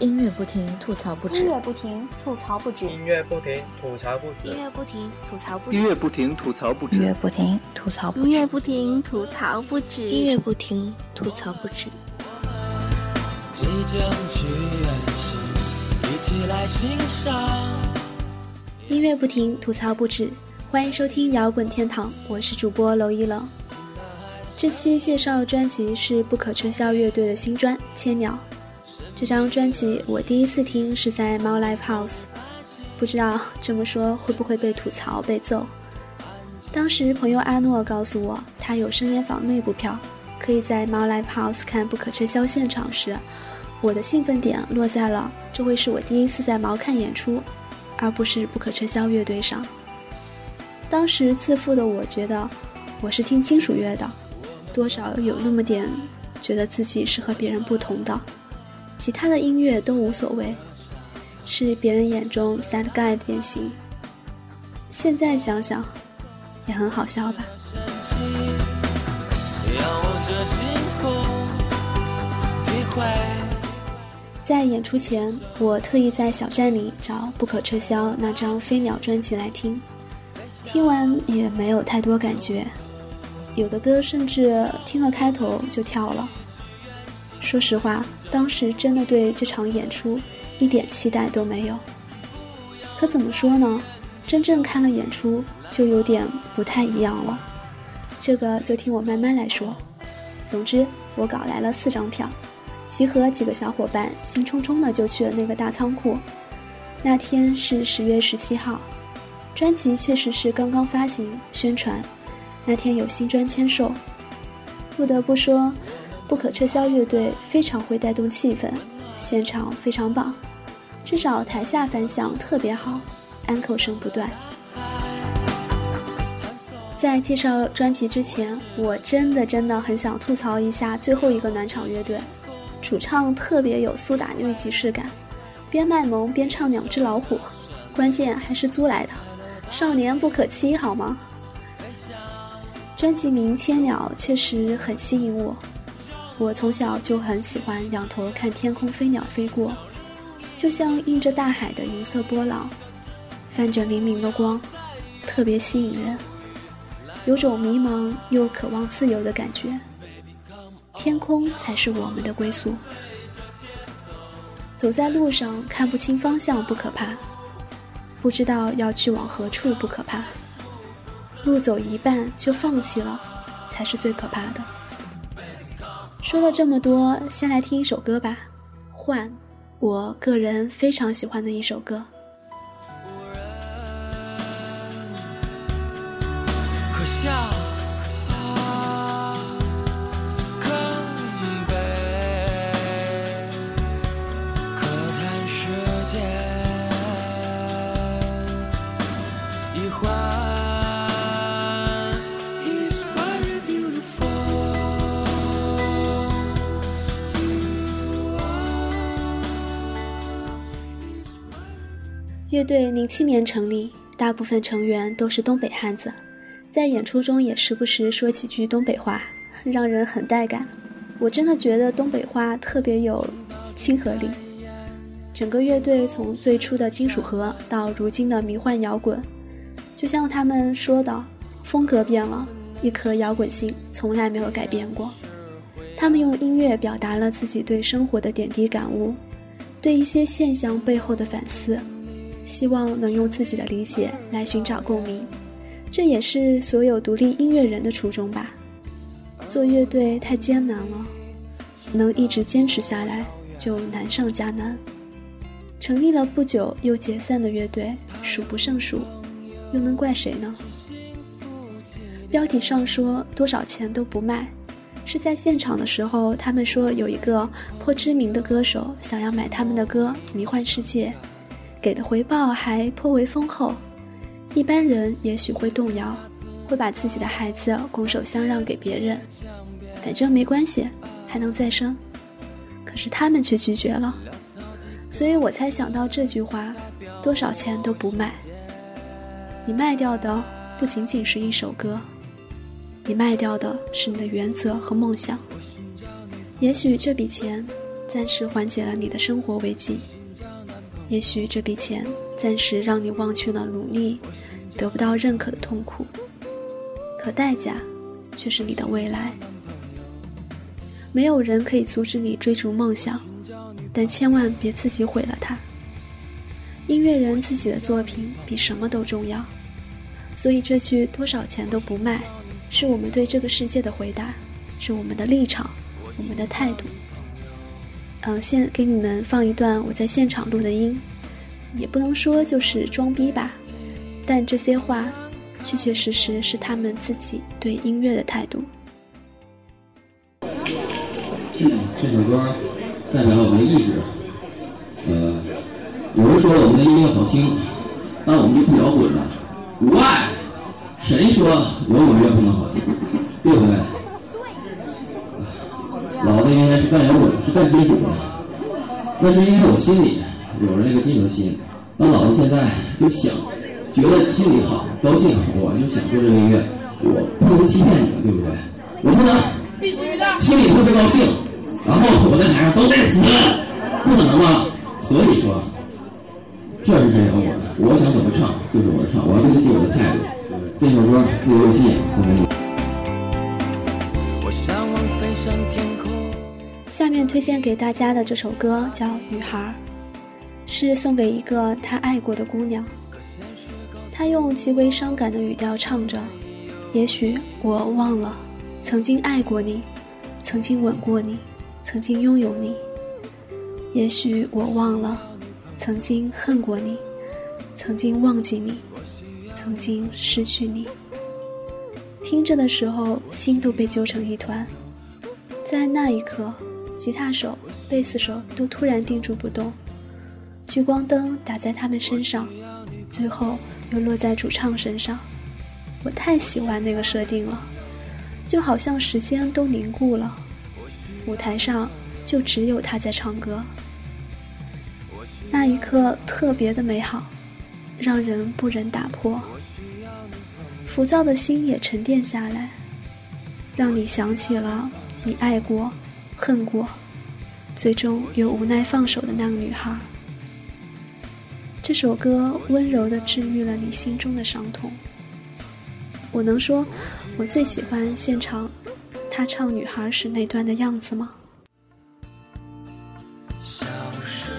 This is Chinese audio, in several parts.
音乐不停，吐槽不止。音乐不停，吐槽不止。音乐不停，吐槽不止。音乐不停，吐槽不止。音乐不停，吐槽不止。音乐不停，吐槽不止。音乐不停，吐槽不止。音乐不停，吐槽不止。即将去远行，一起来欣赏。音乐不停，吐槽不止。欢迎收听摇滚天堂，我是主播娄一冷。这期介绍的专辑是不可撤销乐队的新专《千鸟》。这张专辑我第一次听是在猫 Live House，不知道这么说会不会被吐槽被揍。当时朋友阿诺告诉我，他有声烟坊内部票，可以在猫 Live House 看不可撤销现场时，我的兴奋点落在了这会是我第一次在毛看演出，而不是不可撤销乐队上。当时自负的我觉得我是听金属乐的，多少有那么点觉得自己是和别人不同的。其他的音乐都无所谓，是别人眼中 sad guy 的典型。现在想想，也很好笑吧。在演出前，我特意在小站里找《不可撤销》那张《飞鸟》专辑来听，听完也没有太多感觉，有的歌甚至听了开头就跳了。说实话。当时真的对这场演出一点期待都没有。可怎么说呢？真正看了演出就有点不太一样了。这个就听我慢慢来说。总之，我搞来了四张票，集合几个小伙伴，兴冲冲的就去了那个大仓库。那天是十月十七号，专辑确实是刚刚发行宣传。那天有新专签售，不得不说。不可撤销乐队非常会带动气氛，现场非常棒，至少台下反响特别好，安口声不断。在介绍专辑之前，我真的真的很想吐槽一下最后一个暖场乐队，主唱特别有苏打绿即视感，边卖萌边唱两只老虎，关键还是租来的，少年不可欺好吗？专辑名《千鸟》确实很吸引我。我从小就很喜欢仰头看天空飞鸟飞过，就像映着大海的银色波浪，泛着粼粼的光，特别吸引人，有种迷茫又渴望自由的感觉。天空才是我们的归宿。走在路上看不清方向不可怕，不知道要去往何处不可怕，路走一半就放弃了，才是最可怕的。说了这么多，先来听一首歌吧，《换》，我个人非常喜欢的一首歌。可笑。乐队零七年成立，大部分成员都是东北汉子，在演出中也时不时说几句东北话，让人很带感。我真的觉得东北话特别有亲和力。整个乐队从最初的金属核到如今的迷幻摇滚，就像他们说的，风格变了，一颗摇滚心从来没有改变过。他们用音乐表达了自己对生活的点滴感悟，对一些现象背后的反思。希望能用自己的理解来寻找共鸣，这也是所有独立音乐人的初衷吧。做乐队太艰难了，能一直坚持下来就难上加难。成立了不久又解散的乐队数不胜数，又能怪谁呢？标题上说多少钱都不卖，是在现场的时候，他们说有一个颇知名的歌手想要买他们的歌《迷幻世界》。给的回报还颇为丰厚，一般人也许会动摇，会把自己的孩子拱手相让给别人，反正没关系，还能再生。可是他们却拒绝了，所以我才想到这句话：多少钱都不卖。你卖掉的不仅仅是一首歌，你卖掉的是你的原则和梦想。也许这笔钱暂时缓解了你的生活危机，也许这笔钱暂时让你忘却了努力得不到认可的痛苦，可代价却是你的未来。没有人可以阻止你追逐梦想，但千万别自己毁了它。音乐人自己的作品比什么都重要，所以这句多少钱都不卖，是我们对这个世界的回答，是我们的立场，我们的态度。呃，现给你们放一段我在现场录的音，也不能说就是装逼吧，但这些话，确确实实是他们自己对音乐的态度。嗯这首歌代表了我们的意志。呃，有人说我们的音乐好听，但我们就不摇滚了。Why？谁说摇滚乐不能好听？对不对？老子原来是干摇滚，是干金属的。那是因为我心里有了那个金属心。但老子现在就想，觉得心里好，高兴，我就想做这个音乐。我不能欺骗你们，对不对？我不能，必须的，心里特别高兴。然后我在台上都得死，不可能吧？所以说，这是真摇滚。我想怎么唱就是我的唱，我要对得起我的态度。这首歌《自由信仰》送给你。下面推荐给大家的这首歌叫《女孩》，是送给一个他爱过的姑娘。他用极为伤感的语调唱着：“也许我忘了曾经爱过你，曾经吻过你。”曾经拥有你，也许我忘了；曾经恨过你，曾经忘记你，曾经失去你。听着的时候，心都被揪成一团。在那一刻，吉他手、贝斯手都突然定住不动，聚光灯打在他们身上，最后又落在主唱身上。我太喜欢那个设定了，就好像时间都凝固了。舞台上就只有他在唱歌，那一刻特别的美好，让人不忍打破。浮躁的心也沉淀下来，让你想起了你爱过、恨过，最终又无奈放手的那个女孩。这首歌温柔的治愈了你心中的伤痛。我能说，我最喜欢现场。他唱女孩时那段的样子吗？消失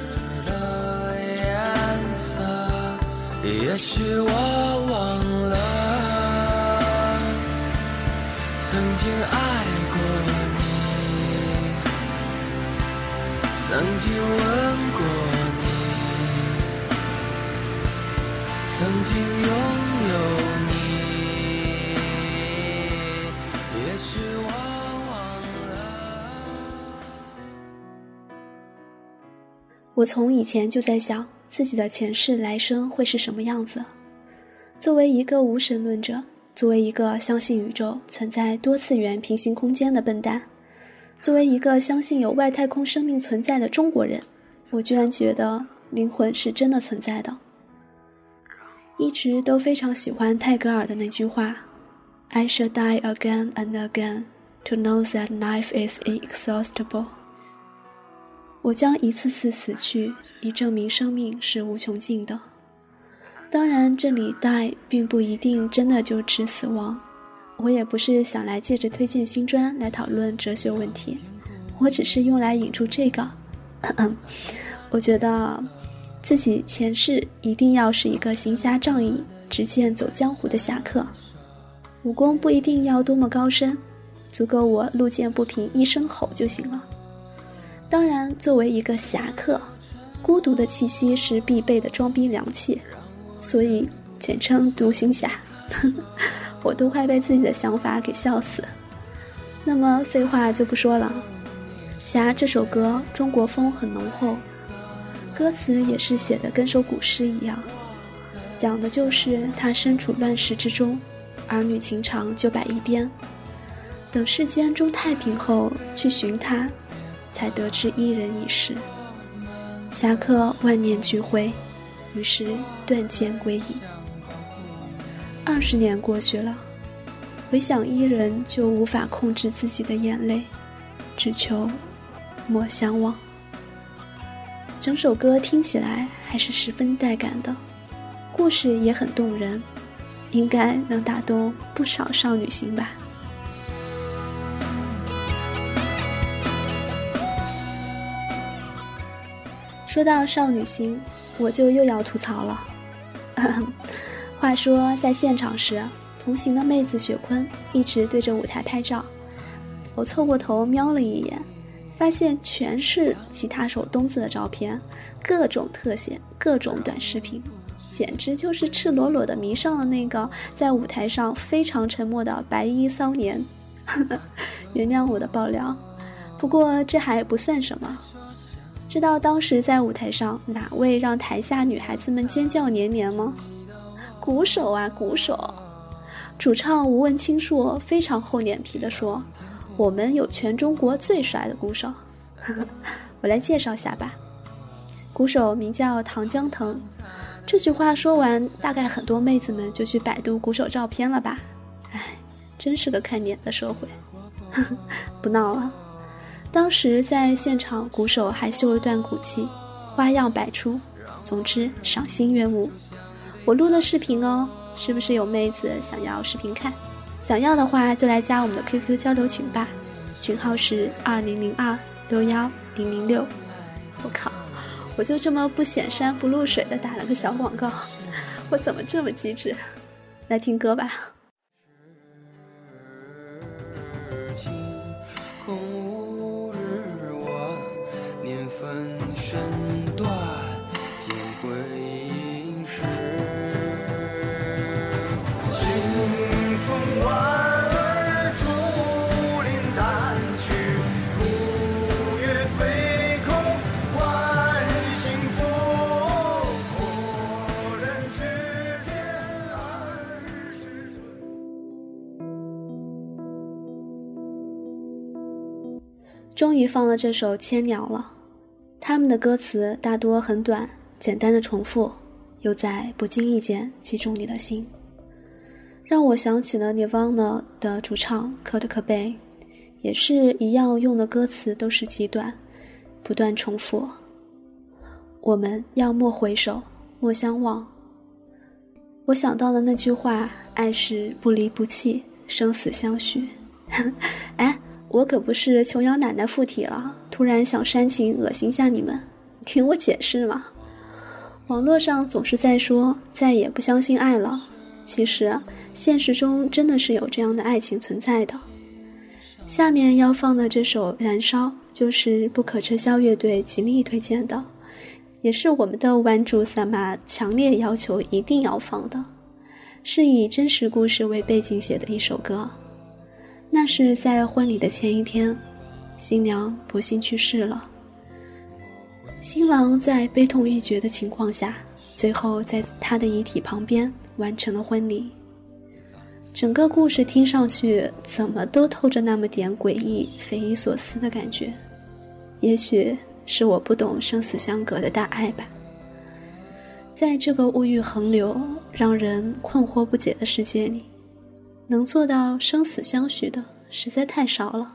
的颜色，也许我忘了，曾经爱曾经拥有你，也许我我。我从以前就在想，自己的前世来生会是什么样子。作为一个无神论者，作为一个相信宇宙存在多次元平行空间的笨蛋，作为一个相信有外太空生命存在的中国人，我居然觉得灵魂是真的存在的。一直都非常喜欢泰戈尔的那句话：“I shall die again and again to know that life is inexhaustible。”我将一次次死去，以证明生命是无穷尽的。当然，这里 “die” 并不一定真的就指死亡。我也不是想来借着推荐新专来讨论哲学问题，我只是用来引出这个。我觉得，自己前世一定要是一个行侠仗义、执剑走江湖的侠客，武功不一定要多么高深，足够我路见不平一声吼就行了。当然，作为一个侠客，孤独的气息是必备的装逼良器，所以简称独行侠。我都快被自己的想法给笑死。那么废话就不说了，《侠》这首歌中国风很浓厚，歌词也是写的跟首古诗一样，讲的就是他身处乱世之中，儿女情长就摆一边，等世间中太平后去寻他。才得知伊人已逝，侠客万念俱灰，于是断剑归隐。二十年过去了，回想伊人就无法控制自己的眼泪，只求莫相忘。整首歌听起来还是十分带感的，故事也很动人，应该能打动不少少女心吧。说到少女心，我就又要吐槽了。话说在现场时，同行的妹子雪坤一直对着舞台拍照，我凑过头瞄了一眼，发现全是吉他手东子的照片，各种特写，各种短视频，简直就是赤裸裸的迷上了那个在舞台上非常沉默的白衣骚年。原谅我的爆料，不过这还不算什么。知道当时在舞台上哪位让台下女孩子们尖叫连连吗？鼓手啊，鼓手！主唱无问青树非常厚脸皮地说：“我们有全中国最帅的鼓手。”我来介绍下吧。鼓手名叫唐江腾。这句话说完，大概很多妹子们就去百度鼓手照片了吧？哎，真是个看脸的社会。不闹了。当时在现场，鼓手还秀了段鼓技，花样百出，总之赏心悦目。我录了视频哦，是不是有妹子想要视频看？想要的话就来加我们的 QQ 交流群吧，群号是二零零二六幺零零六。我靠，我就这么不显山不露水的打了个小广告，我怎么这么机智？来听歌吧。放了这首《千鸟》了，他们的歌词大多很短，简单的重复，又在不经意间击中你的心，让我想起了 Nirvana 的主唱 Kurt Cobain，也是一样用的歌词都是极短，不断重复。我们要莫回首，莫相忘。我想到了那句话：爱是不离不弃，生死相许。哎。我可不是琼瑶奶奶附体了，突然想煽情恶心下你们，听我解释嘛。网络上总是在说再也不相信爱了，其实现实中真的是有这样的爱情存在的。下面要放的这首《燃烧》就是不可撤销乐队极力推荐的，也是我们的玩主萨玛强烈要求一定要放的，是以真实故事为背景写的一首歌。那是在婚礼的前一天，新娘不幸去世了。新郎在悲痛欲绝的情况下，最后在他的遗体旁边完成了婚礼。整个故事听上去怎么都透着那么点诡异、匪夷所思的感觉。也许是我不懂生死相隔的大爱吧。在这个物欲横流、让人困惑不解的世界里。能做到生死相许的实在太少了，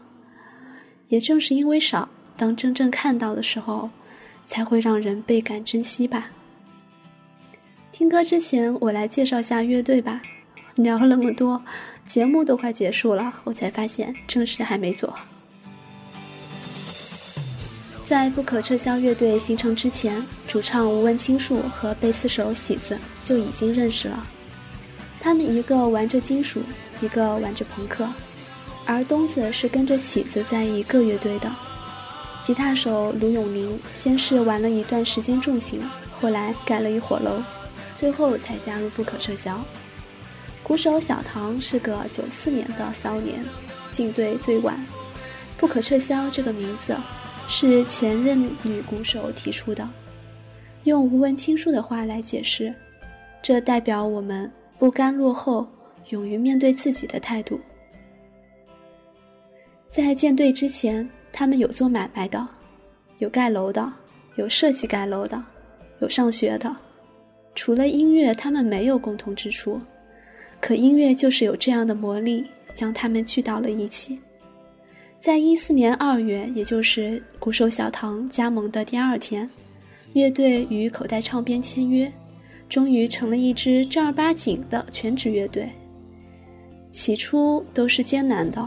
也正是因为少，当真正看到的时候，才会让人倍感珍惜吧。听歌之前，我来介绍下乐队吧。聊了那么多，节目都快结束了，我才发现正事还没做。在不可撤销乐队形成之前，主唱吴文清树和贝斯手喜子就已经认识了。他们一个玩着金属，一个玩着朋克，而东子是跟着喜子在一个乐队的。吉他手卢永宁先是玩了一段时间重型，后来改了一火楼，最后才加入不可撤销。鼓手小唐是个九四年的骚年，进队最晚。不可撤销这个名字是前任女鼓手提出的，用吴文清树的话来解释，这代表我们。不甘落后，勇于面对自己的态度。在建队之前，他们有做买卖的，有盖楼的，有设计盖楼的，有上学的。除了音乐，他们没有共同之处。可音乐就是有这样的魔力，将他们聚到了一起。在一四年二月，也就是鼓手小唐加盟的第二天，乐队与口袋唱片签约，终于成了一支正儿八经的全职乐队。起初都是艰难的，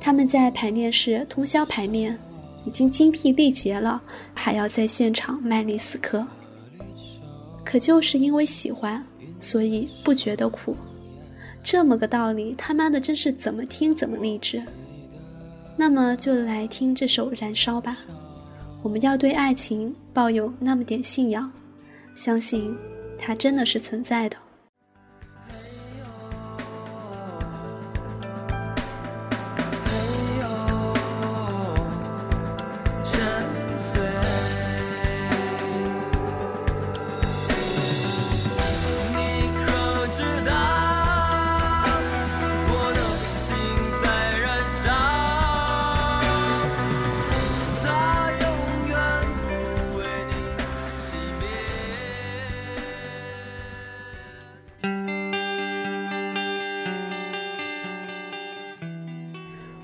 他们在排练室通宵排练，已经精疲力竭了，还要在现场卖力死磕。可就是因为喜欢，所以不觉得苦。这么个道理，他妈的真是怎么听怎么励志。那么就来听这首《燃烧》吧。我们要对爱情抱有那么点信仰，相信它真的是存在的。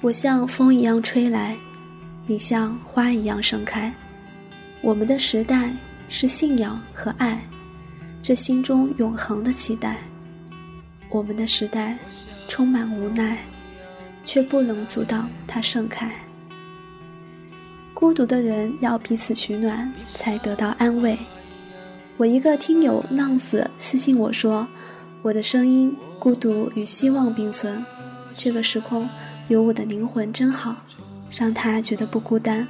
我像风一样吹来，你像花一样盛开。我们的时代是信仰和爱，这心中永恒的期待。我们的时代充满无奈，却不能阻挡它盛开。孤独的人要彼此取暖，才得到安慰。我一个听友浪子私信我说：“我的声音，孤独与希望并存。这个时空。”有我的灵魂真好，让他觉得不孤单。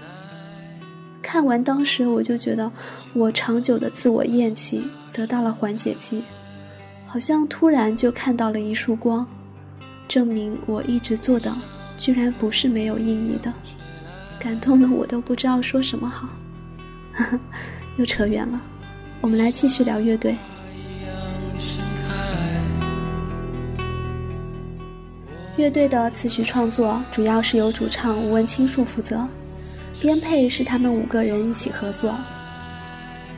看完当时我就觉得，我长久的自我厌弃得到了缓解剂，好像突然就看到了一束光，证明我一直做的居然不是没有意义的，感动的我都不知道说什么好。又扯远了，我们来继续聊乐队。乐队的词曲创作主要是由主唱吴文清树负责，编配是他们五个人一起合作。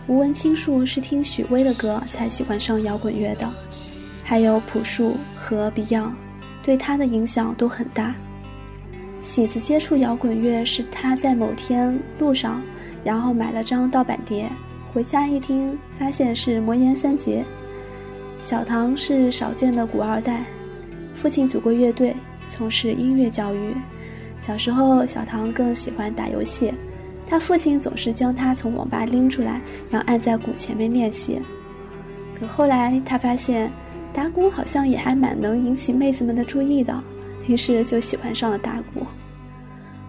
吴文清树是听许巍的歌才喜欢上摇滚乐的，还有朴树和 Beyond，对他的影响都很大。喜子接触摇滚乐是他在某天路上，然后买了张盗版碟，回家一听发现是魔岩三杰。小唐是少见的古二代。父亲组过乐队，从事音乐教育。小时候，小唐更喜欢打游戏，他父亲总是将他从网吧拎出来，然后按在鼓前面练习。可后来，他发现打鼓好像也还蛮能引起妹子们的注意的，于是就喜欢上了打鼓。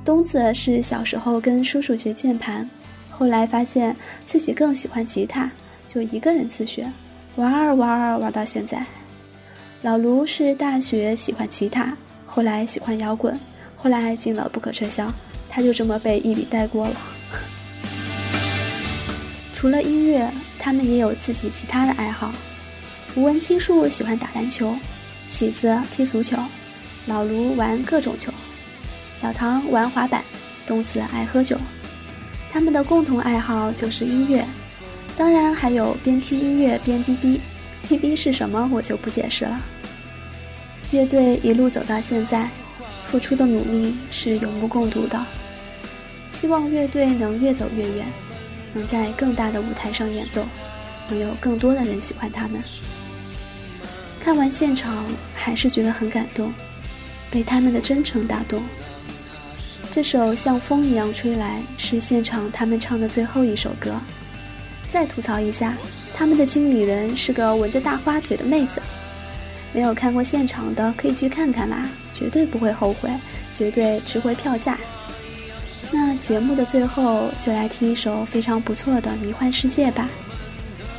东子是小时候跟叔叔学键盘，后来发现自己更喜欢吉他，就一个人自学，玩儿玩儿玩到现在。老卢是大学喜欢吉他，后来喜欢摇滚，后来进了不可撤销，他就这么被一笔带过了。除了音乐，他们也有自己其他的爱好。吴文清树喜欢打篮球，喜子踢足球，老卢玩各种球，小唐玩滑板，东子爱喝酒。他们的共同爱好就是音乐，当然还有边听音乐边哔哔。P B 是什么，我就不解释了。乐队一路走到现在，付出的努力是有目共睹的。希望乐队能越走越远，能在更大的舞台上演奏，能有更多的人喜欢他们。看完现场，还是觉得很感动，被他们的真诚打动。这首《像风一样吹来》是现场他们唱的最后一首歌。再吐槽一下，他们的经理人是个纹着大花腿的妹子。没有看过现场的可以去看看啦，绝对不会后悔，绝对值回票价。那节目的最后就来听一首非常不错的《迷幻世界》吧。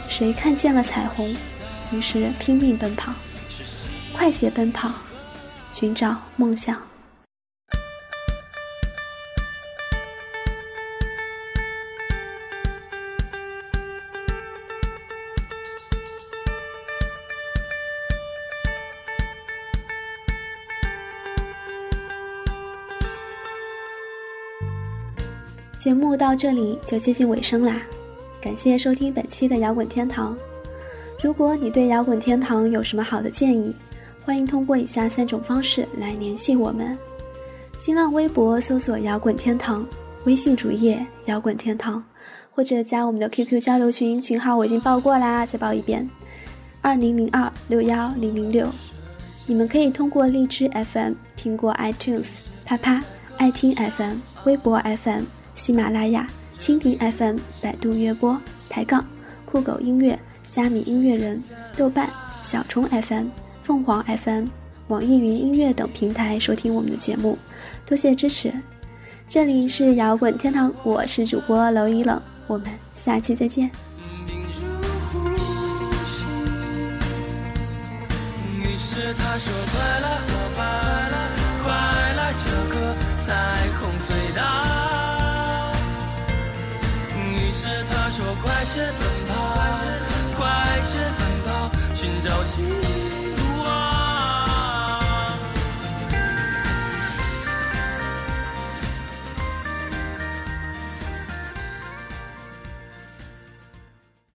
谁看见了彩虹，于是拼命奔跑，快些奔跑，寻找梦想。节目到这里就接近尾声啦，感谢收听本期的摇滚天堂。如果你对摇滚天堂有什么好的建议，欢迎通过以下三种方式来联系我们：新浪微博搜索“摇滚天堂”，微信主页“摇滚天堂”，或者加我们的 QQ 交流群，群号我已经报过啦，再报一遍：二零零二六幺零零六。你们可以通过荔枝 FM、苹果 iTunes、啪啪、爱听 FM、微博 FM、喜马拉雅、蜻蜓 FM、百度乐播、抬杠、酷狗音乐、虾米音乐人、豆瓣、小虫 FM、凤凰 FM、网易云音乐等平台收听我们的节目，多谢支持。这里是摇滚天堂，我是主播娄一冷，我们下期再见。是他说：“快乐快来，快来这个彩说：“快些奔跑，快些奔跑，寻找希望。”